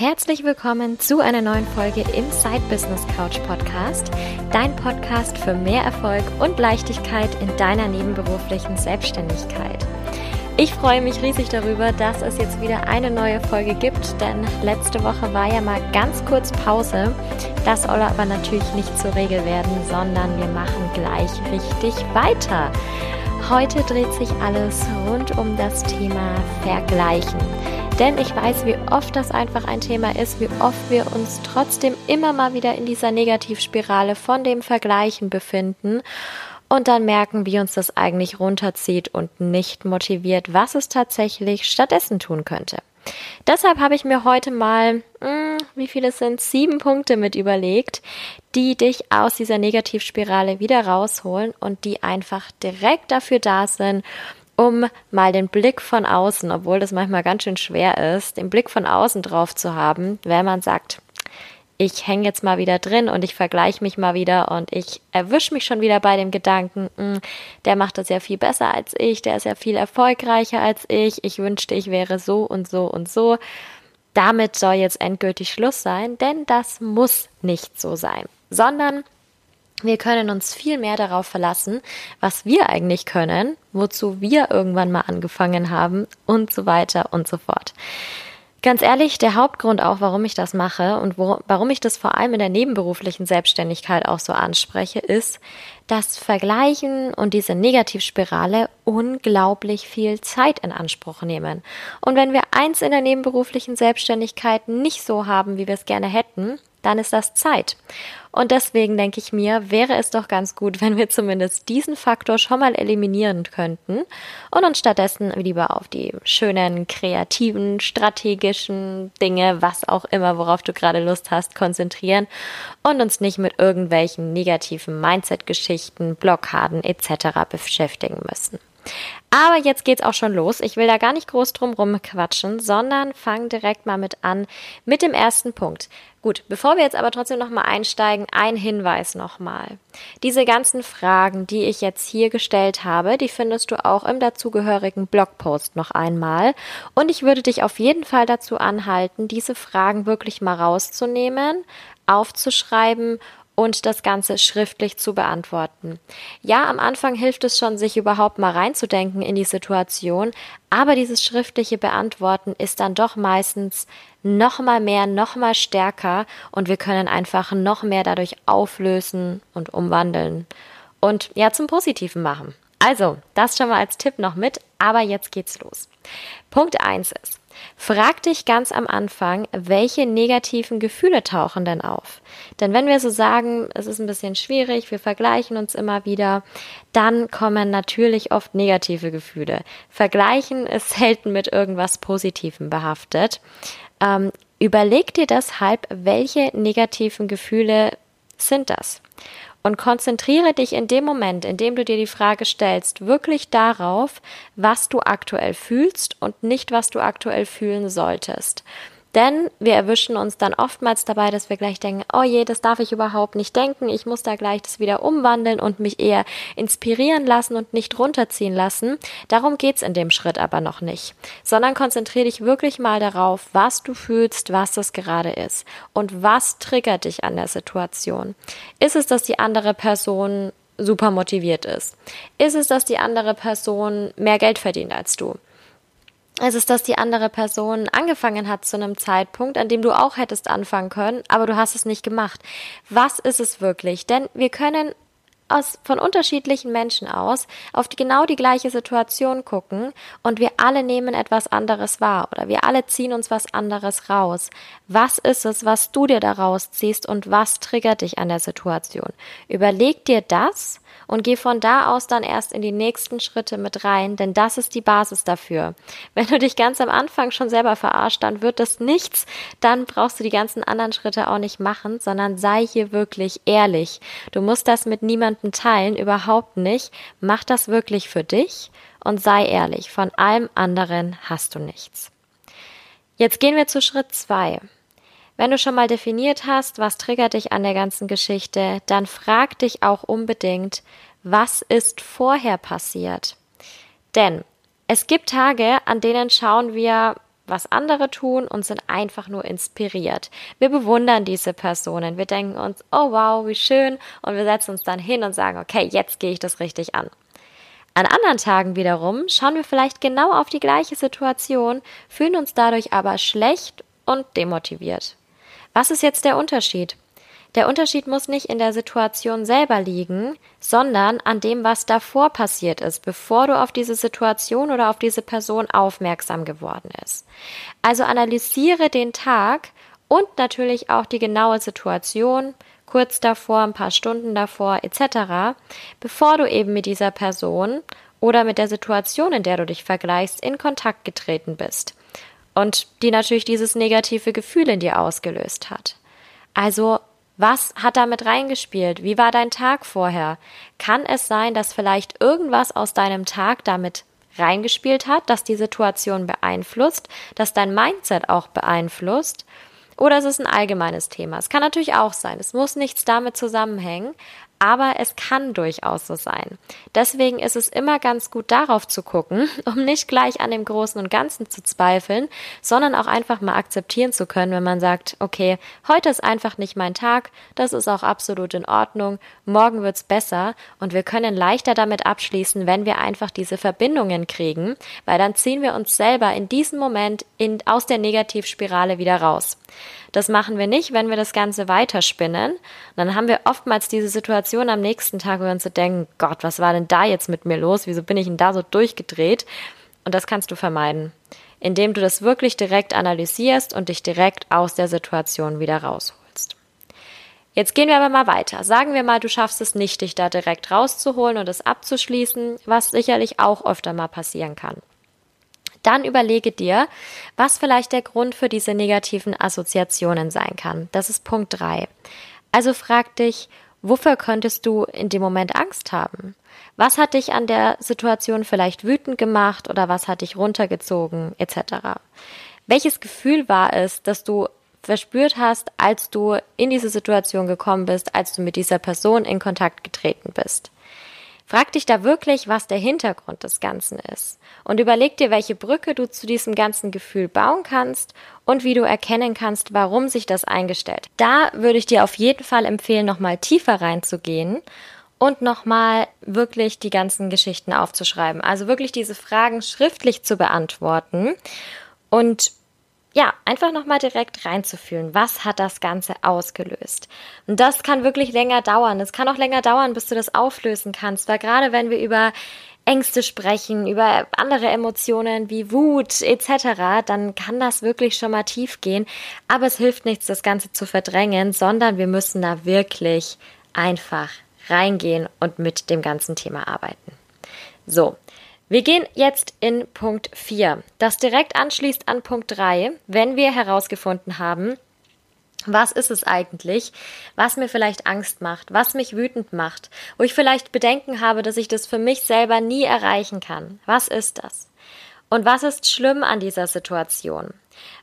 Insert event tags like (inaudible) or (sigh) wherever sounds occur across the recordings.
Herzlich willkommen zu einer neuen Folge im Side Business Couch Podcast, dein Podcast für mehr Erfolg und Leichtigkeit in deiner nebenberuflichen Selbstständigkeit. Ich freue mich riesig darüber, dass es jetzt wieder eine neue Folge gibt, denn letzte Woche war ja mal ganz kurz Pause. Das soll aber natürlich nicht zur Regel werden, sondern wir machen gleich richtig weiter. Heute dreht sich alles rund um das Thema Vergleichen. Denn ich weiß, wie oft das einfach ein Thema ist, wie oft wir uns trotzdem immer mal wieder in dieser Negativspirale von dem Vergleichen befinden und dann merken, wie uns das eigentlich runterzieht und nicht motiviert, was es tatsächlich stattdessen tun könnte. Deshalb habe ich mir heute mal, mh, hm, wie viele sind, sieben Punkte mit überlegt, die dich aus dieser Negativspirale wieder rausholen und die einfach direkt dafür da sind, um mal den Blick von außen, obwohl das manchmal ganz schön schwer ist, den Blick von außen drauf zu haben, wenn man sagt, ich hänge jetzt mal wieder drin und ich vergleiche mich mal wieder und ich erwische mich schon wieder bei dem Gedanken, mh, hm, der macht das ja viel besser als ich, der ist ja viel erfolgreicher als ich, ich wünschte, ich wäre so und so und so. Damit soll jetzt endgültig Schluss sein, denn das muss nicht so sein, sondern wir können uns viel mehr darauf verlassen, was wir eigentlich können, wozu wir irgendwann mal angefangen haben und so weiter und so fort. Ganz ehrlich, der Hauptgrund auch, warum ich das mache und wo, warum ich das vor allem in der nebenberuflichen Selbstständigkeit auch so anspreche, ist, dass Vergleichen und diese Negativspirale unglaublich viel Zeit in Anspruch nehmen. Und wenn wir eins in der nebenberuflichen Selbstständigkeit nicht so haben, wie wir es gerne hätten, dann ist das Zeit. Und deswegen denke ich mir, wäre es doch ganz gut, wenn wir zumindest diesen Faktor schon mal eliminieren könnten und uns stattdessen lieber auf die schönen, kreativen, strategischen Dinge, was auch immer, worauf du gerade Lust hast, konzentrieren und uns nicht mit irgendwelchen negativen Mindset-Geschichten, Blockaden etc. beschäftigen müssen. Aber jetzt geht's auch schon los. Ich will da gar nicht groß drum rumquatschen, sondern fang direkt mal mit an mit dem ersten Punkt. Gut, bevor wir jetzt aber trotzdem nochmal einsteigen, ein Hinweis nochmal. Diese ganzen Fragen, die ich jetzt hier gestellt habe, die findest du auch im dazugehörigen Blogpost noch einmal. Und ich würde dich auf jeden Fall dazu anhalten, diese Fragen wirklich mal rauszunehmen, aufzuschreiben und das Ganze schriftlich zu beantworten. Ja, am Anfang hilft es schon, sich überhaupt mal reinzudenken in die Situation, aber dieses schriftliche Beantworten ist dann doch meistens noch mal mehr, noch mal stärker und wir können einfach noch mehr dadurch auflösen und umwandeln und ja zum Positiven machen. Also, das schon mal als Tipp noch mit, aber jetzt geht's los. Punkt eins ist, Frag dich ganz am Anfang, welche negativen Gefühle tauchen denn auf? Denn wenn wir so sagen, es ist ein bisschen schwierig, wir vergleichen uns immer wieder, dann kommen natürlich oft negative Gefühle. Vergleichen ist (laughs) selten mit irgendwas Positivem behaftet. Ähm, überleg dir deshalb, welche negativen Gefühle sind das? Und konzentriere dich in dem Moment, in dem du dir die Frage stellst, wirklich darauf, was du aktuell fühlst und nicht, was du aktuell fühlen solltest. Denn wir erwischen uns dann oftmals dabei, dass wir gleich denken, oh je, das darf ich überhaupt nicht denken, ich muss da gleich das wieder umwandeln und mich eher inspirieren lassen und nicht runterziehen lassen. Darum geht's in dem Schritt aber noch nicht, sondern konzentriere dich wirklich mal darauf, was du fühlst, was das gerade ist und was triggert dich an der Situation. Ist es, dass die andere Person super motiviert ist? Ist es, dass die andere Person mehr Geld verdient als du? Es ist, dass die andere Person angefangen hat zu einem Zeitpunkt, an dem du auch hättest anfangen können, aber du hast es nicht gemacht. Was ist es wirklich? Denn wir können aus, von unterschiedlichen Menschen aus auf die, genau die gleiche Situation gucken und wir alle nehmen etwas anderes wahr oder wir alle ziehen uns was anderes raus. Was ist es, was du dir daraus ziehst und was triggert dich an der Situation? Überleg dir das und geh von da aus dann erst in die nächsten Schritte mit rein, denn das ist die Basis dafür. Wenn du dich ganz am Anfang schon selber verarscht, dann wird das nichts, dann brauchst du die ganzen anderen Schritte auch nicht machen, sondern sei hier wirklich ehrlich. Du musst das mit niemandem teilen, überhaupt nicht. Mach das wirklich für dich und sei ehrlich. Von allem anderen hast du nichts. Jetzt gehen wir zu Schritt zwei. Wenn du schon mal definiert hast, was triggert dich an der ganzen Geschichte, dann frag dich auch unbedingt, was ist vorher passiert? Denn es gibt Tage, an denen schauen wir was andere tun und sind einfach nur inspiriert. Wir bewundern diese Personen. Wir denken uns, oh wow, wie schön. Und wir setzen uns dann hin und sagen, okay, jetzt gehe ich das richtig an. An anderen Tagen wiederum schauen wir vielleicht genau auf die gleiche Situation, fühlen uns dadurch aber schlecht und demotiviert. Was ist jetzt der Unterschied? Der Unterschied muss nicht in der Situation selber liegen, sondern an dem, was davor passiert ist, bevor du auf diese Situation oder auf diese Person aufmerksam geworden ist. Also analysiere den Tag und natürlich auch die genaue Situation, kurz davor, ein paar Stunden davor etc., bevor du eben mit dieser Person oder mit der Situation, in der du dich vergleichst, in Kontakt getreten bist und die natürlich dieses negative Gefühl in dir ausgelöst hat. Also was hat damit reingespielt? Wie war dein Tag vorher? Kann es sein, dass vielleicht irgendwas aus deinem Tag damit reingespielt hat, dass die Situation beeinflusst, dass dein Mindset auch beeinflusst? Oder ist es ein allgemeines Thema? Es kann natürlich auch sein. Es muss nichts damit zusammenhängen, aber es kann durchaus so sein. Deswegen ist es immer ganz gut darauf zu gucken, (laughs) um nicht gleich an dem Großen und Ganzen zu zweifeln, sondern auch einfach mal akzeptieren zu können, wenn man sagt, okay, heute ist einfach nicht mein Tag, das ist auch absolut in Ordnung, morgen wird's besser und wir können leichter damit abschließen, wenn wir einfach diese Verbindungen kriegen, weil dann ziehen wir uns selber in diesem Moment in, aus der Negativspirale wieder raus. Das machen wir nicht, wenn wir das Ganze weiterspinnen. Und dann haben wir oftmals diese Situation am nächsten Tag, wo wir uns so denken, Gott, was war denn da jetzt mit mir los? Wieso bin ich denn da so durchgedreht? Und das kannst du vermeiden, indem du das wirklich direkt analysierst und dich direkt aus der Situation wieder rausholst. Jetzt gehen wir aber mal weiter. Sagen wir mal, du schaffst es nicht, dich da direkt rauszuholen und es abzuschließen, was sicherlich auch öfter mal passieren kann. Dann überlege dir, was vielleicht der Grund für diese negativen Assoziationen sein kann. Das ist Punkt drei. Also frag dich, wofür könntest du in dem Moment Angst haben? Was hat dich an der Situation vielleicht wütend gemacht oder was hat dich runtergezogen etc. Welches Gefühl war es, dass du verspürt hast, als du in diese Situation gekommen bist, als du mit dieser Person in Kontakt getreten bist? Frag dich da wirklich, was der Hintergrund des Ganzen ist und überleg dir, welche Brücke du zu diesem ganzen Gefühl bauen kannst und wie du erkennen kannst, warum sich das eingestellt. Da würde ich dir auf jeden Fall empfehlen, nochmal tiefer reinzugehen und nochmal wirklich die ganzen Geschichten aufzuschreiben. Also wirklich diese Fragen schriftlich zu beantworten und ja, einfach nochmal direkt reinzufühlen. Was hat das Ganze ausgelöst? Und das kann wirklich länger dauern. Es kann auch länger dauern, bis du das auflösen kannst, weil gerade wenn wir über Ängste sprechen, über andere Emotionen wie Wut etc., dann kann das wirklich schon mal tief gehen. Aber es hilft nichts, das Ganze zu verdrängen, sondern wir müssen da wirklich einfach reingehen und mit dem ganzen Thema arbeiten. So, wir gehen jetzt in Punkt 4, das direkt anschließt an Punkt 3, wenn wir herausgefunden haben, was ist es eigentlich, was mir vielleicht Angst macht, was mich wütend macht, wo ich vielleicht Bedenken habe, dass ich das für mich selber nie erreichen kann. Was ist das? Und was ist schlimm an dieser Situation?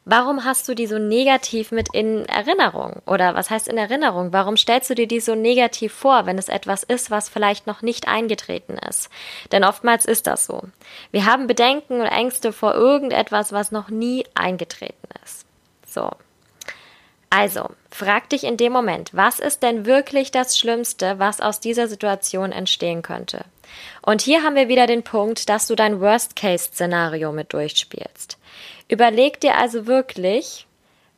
Warum hast du die so negativ mit in Erinnerung? Oder was heißt in Erinnerung? Warum stellst du dir die so negativ vor, wenn es etwas ist, was vielleicht noch nicht eingetreten ist? Denn oftmals ist das so. Wir haben Bedenken und Ängste vor irgendetwas, was noch nie eingetreten ist. So. Also, frag dich in dem Moment, was ist denn wirklich das Schlimmste, was aus dieser Situation entstehen könnte? Und hier haben wir wieder den Punkt, dass du dein Worst-Case-Szenario mit durchspielst. Überleg dir also wirklich,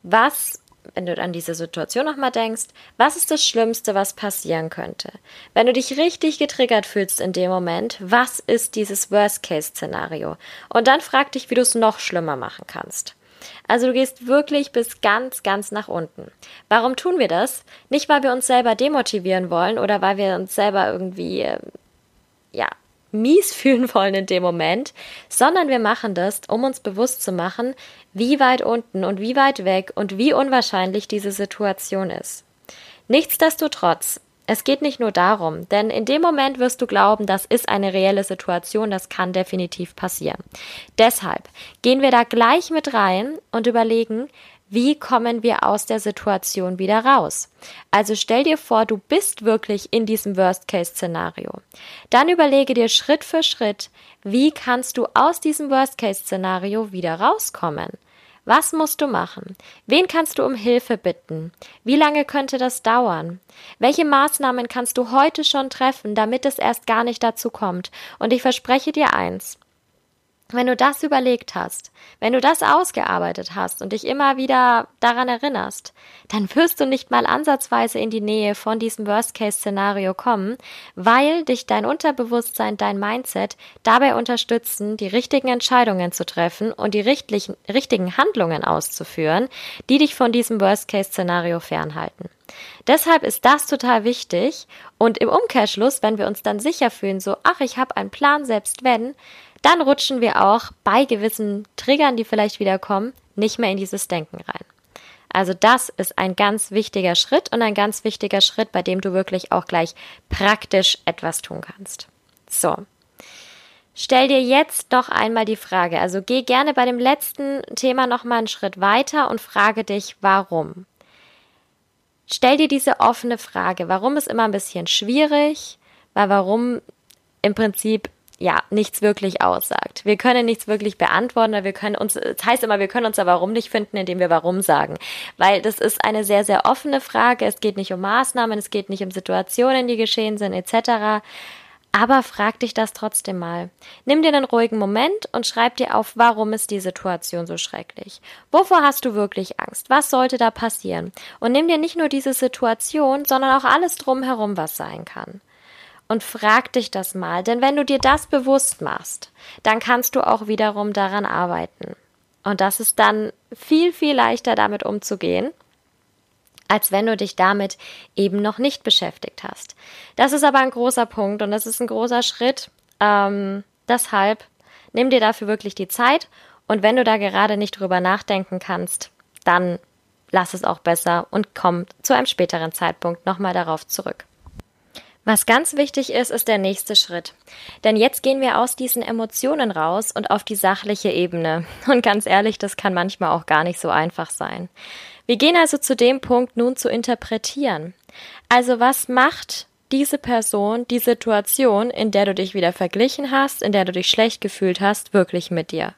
was, wenn du an diese Situation nochmal denkst, was ist das Schlimmste, was passieren könnte? Wenn du dich richtig getriggert fühlst in dem Moment, was ist dieses Worst-Case-Szenario? Und dann frag dich, wie du es noch schlimmer machen kannst. Also du gehst wirklich bis ganz, ganz nach unten. Warum tun wir das? Nicht, weil wir uns selber demotivieren wollen oder weil wir uns selber irgendwie, äh, ja, mies (laughs) fühlen wollen in dem Moment, sondern wir machen das, um uns bewusst zu machen, wie weit unten und wie weit weg und wie unwahrscheinlich diese Situation ist. Nichtsdestotrotz es geht nicht nur darum, denn in dem Moment wirst du glauben, das ist eine reelle Situation, das kann definitiv passieren. Deshalb gehen wir da gleich mit rein und überlegen, wie kommen wir aus der Situation wieder raus? Also stell dir vor, du bist wirklich in diesem Worst-Case-Szenario. Dann überlege dir Schritt für Schritt, wie kannst du aus diesem Worst-Case-Szenario wieder rauskommen? Was musst du machen? Wen kannst du um Hilfe bitten? Wie lange könnte das dauern? Welche Maßnahmen kannst du heute schon treffen, damit es erst gar nicht dazu kommt? Und ich verspreche dir eins, wenn du das überlegt hast, wenn du das ausgearbeitet hast und dich immer wieder daran erinnerst, dann wirst du nicht mal ansatzweise in die Nähe von diesem Worst-Case-Szenario kommen, weil dich dein Unterbewusstsein, dein Mindset dabei unterstützen, die richtigen Entscheidungen zu treffen und die richtigen Handlungen auszuführen, die dich von diesem Worst-Case-Szenario fernhalten. Deshalb ist das total wichtig und im Umkehrschluss, wenn wir uns dann sicher fühlen, so, ach, ich habe einen Plan, selbst wenn, dann rutschen wir auch bei gewissen Triggern, die vielleicht wieder kommen, nicht mehr in dieses Denken rein. Also das ist ein ganz wichtiger Schritt und ein ganz wichtiger Schritt, bei dem du wirklich auch gleich praktisch etwas tun kannst. So. Stell dir jetzt noch einmal die Frage, also geh gerne bei dem letzten Thema noch mal einen Schritt weiter und frage dich, warum. Stell dir diese offene Frage, warum ist immer ein bisschen schwierig, weil warum im Prinzip ja nichts wirklich aussagt. Wir können nichts wirklich beantworten, wir können uns, das heißt immer, wir können uns aber warum nicht finden, indem wir warum sagen. Weil das ist eine sehr, sehr offene Frage. Es geht nicht um Maßnahmen, es geht nicht um Situationen, die geschehen sind, etc. Aber frag dich das trotzdem mal. Nimm dir einen ruhigen Moment und schreib dir auf, warum ist die Situation so schrecklich? Wovor hast du wirklich Angst? Was sollte da passieren? Und nimm dir nicht nur diese Situation, sondern auch alles drumherum, was sein kann und frag dich das mal, denn wenn du dir das bewusst machst, dann kannst du auch wiederum daran arbeiten. Und das ist dann viel, viel leichter damit umzugehen, als wenn du dich damit eben noch nicht beschäftigt hast. Das ist aber ein großer Punkt und das ist ein großer Schritt. Ähm, deshalb nimm dir dafür wirklich die Zeit und wenn du da gerade nicht drüber nachdenken kannst, dann lass es auch besser und komm zu einem späteren Zeitpunkt nochmal darauf zurück. Was ganz wichtig ist, ist der nächste Schritt. Denn jetzt gehen wir aus diesen Emotionen raus und auf die sachliche Ebene. Und ganz ehrlich, das kann manchmal auch gar nicht so einfach sein. Wir gehen also zu dem Punkt, nun zu interpretieren. Also was macht diese Person, die Situation, in der du dich wieder verglichen hast, in der du dich schlecht gefühlt hast, wirklich mit dir?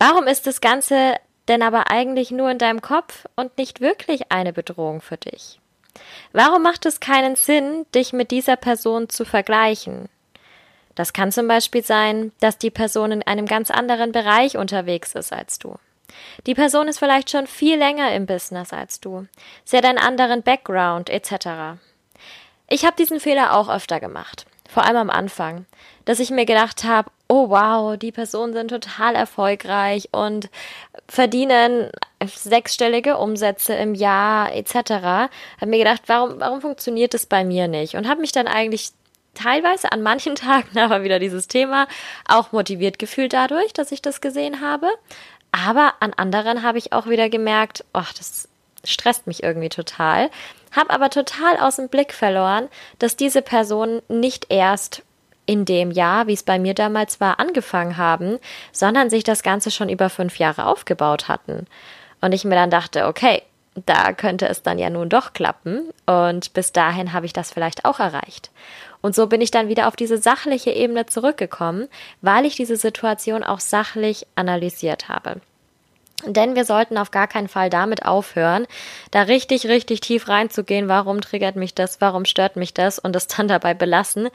Warum ist das Ganze denn aber eigentlich nur in deinem Kopf und nicht wirklich eine Bedrohung für dich? Warum macht es keinen Sinn, dich mit dieser Person zu vergleichen? Das kann zum Beispiel sein, dass die Person in einem ganz anderen Bereich unterwegs ist als du. Die Person ist vielleicht schon viel länger im Business als du. Sie hat einen anderen Background etc. Ich habe diesen Fehler auch öfter gemacht, vor allem am Anfang, dass ich mir gedacht habe, oh wow, die Personen sind total erfolgreich und verdienen sechsstellige Umsätze im Jahr etc. Habe mir gedacht, warum, warum funktioniert das bei mir nicht? Und habe mich dann eigentlich teilweise an manchen (laughs) Tagen aber wieder dieses Thema auch motiviert gefühlt dadurch, dass ich das gesehen habe. Aber an anderen habe ich auch wieder gemerkt, ach, das stresst mich irgendwie total. Habe aber total aus dem Blick verloren, dass diese Personen nicht erst in dem Jahr, wie es bei mir damals war, angefangen haben, sondern sich das Ganze schon über fünf Jahre aufgebaut hatten. Und ich mir dann dachte, okay, da könnte es dann ja nun doch klappen. Und bis dahin habe ich das vielleicht auch erreicht. Und so bin ich dann wieder auf diese sachliche Ebene zurückgekommen, weil ich diese Situation auch sachlich analysiert habe. Denn wir sollten auf gar keinen Fall damit aufhören, da richtig, richtig tief reinzugehen, warum triggert mich das, warum stört mich das und es dann dabei belassen,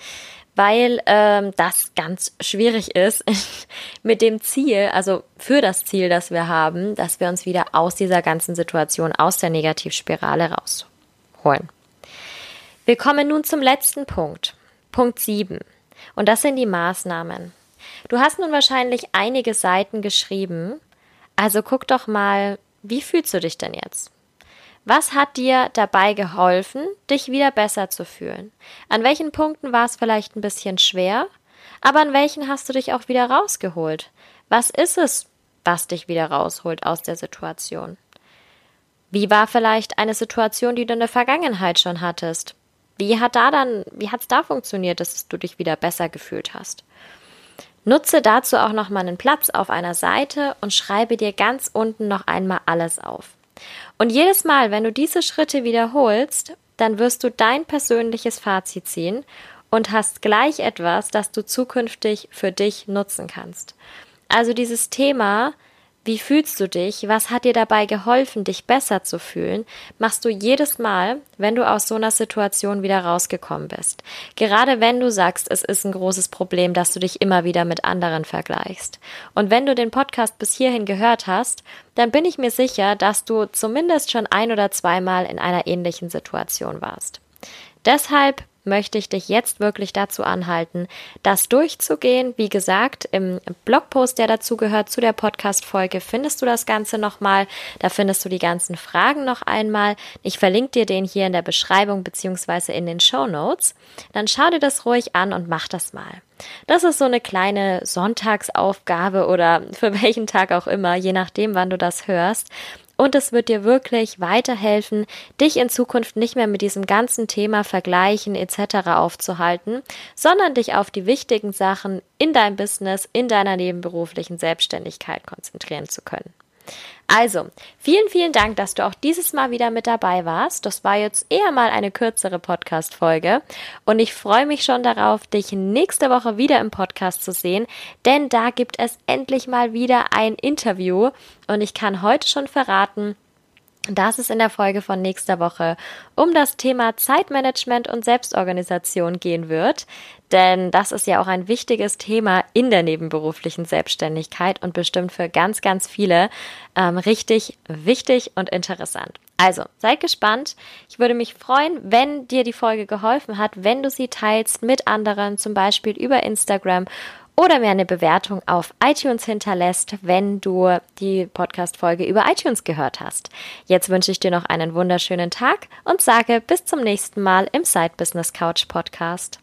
weil ähm, das ganz schwierig ist (laughs) mit dem Ziel, also für das Ziel, das wir haben, dass wir uns wieder aus dieser ganzen Situation, aus der Negativspirale rausholen. Wir kommen nun zum letzten Punkt, Punkt 7. Und das sind die Maßnahmen. Du hast nun wahrscheinlich einige Seiten geschrieben, also guck doch mal, wie fühlst du dich denn jetzt? Was hat dir dabei geholfen, dich wieder besser zu fühlen? An welchen Punkten war es vielleicht ein bisschen schwer, aber an welchen hast du dich auch wieder rausgeholt? Was ist es, was dich wieder rausholt aus der Situation? Wie war vielleicht eine Situation, die du in der Vergangenheit schon hattest? Wie hat da dann, wie hat's da funktioniert, dass du dich wieder besser gefühlt hast? Nutze dazu auch noch mal einen Platz auf einer Seite und schreibe dir ganz unten noch einmal alles auf. Und jedes Mal, wenn du diese Schritte wiederholst, dann wirst du dein persönliches Fazit ziehen und hast gleich etwas, das du zukünftig für dich nutzen kannst. Also dieses Thema, wie fühlst du dich, was hat dir dabei geholfen, dich besser zu fühlen, machst du jedes Mal, wenn du aus so einer Situation wieder rausgekommen bist. Gerade wenn du sagst, es ist ein großes Problem, dass du dich immer wieder mit anderen vergleichst. Und wenn du den Podcast bis hierhin gehört hast, dann bin ich mir sicher, dass du zumindest schon ein oder zweimal in einer ähnlichen Situation warst. Deshalb möchte ich dich jetzt wirklich dazu anhalten, das durchzugehen. Wie gesagt, im Blogpost, der dazu gehört, zu der Podcast-Folge, findest du das Ganze nochmal. Da findest du die ganzen Fragen noch einmal. Ich verlinke dir den hier in der Beschreibung beziehungsweise in den Show Notes. Dann schau dir das ruhig an und mach das mal. Das ist so eine kleine Sonntagsaufgabe oder (laughs) für welchen Tag auch immer, je nachdem, wann du das hörst und es wird dir wirklich weiterhelfen, dich in Zukunft nicht mehr mit diesem ganzen Thema Vergleichen etc. aufzuhalten, sondern dich auf die wichtigen Sachen in deinem Business, in deiner nebenberuflichen Selbstständigkeit konzentrieren zu können. Also, vielen, vielen Dank, dass du auch dieses Mal wieder mit dabei warst. Das war jetzt eher mal eine kürzere Podcast-Folge. Und ich freue mich schon darauf, dich nächste Woche wieder im Podcast zu sehen, denn da gibt es endlich mal wieder ein Interview. Und ich kann heute schon verraten, dass es in der Folge von nächster Woche um das Thema Zeitmanagement und Selbstorganisation gehen wird. Denn das ist ja auch ein wichtiges Thema in der nebenberuflichen Selbstständigkeit und bestimmt für ganz, ganz viele ähm, richtig wichtig und interessant. Also, seid gespannt. Ich würde mich freuen, wenn dir die Folge geholfen hat, wenn du sie teilst mit anderen, zum Beispiel über Instagram oder mir eine Bewertung auf iTunes hinterlässt, wenn du die Podcast-Folge über iTunes gehört hast. Jetzt wünsche ich dir noch einen wunderschönen Tag und sage bis zum nächsten Mal im Side Business Couch Podcast.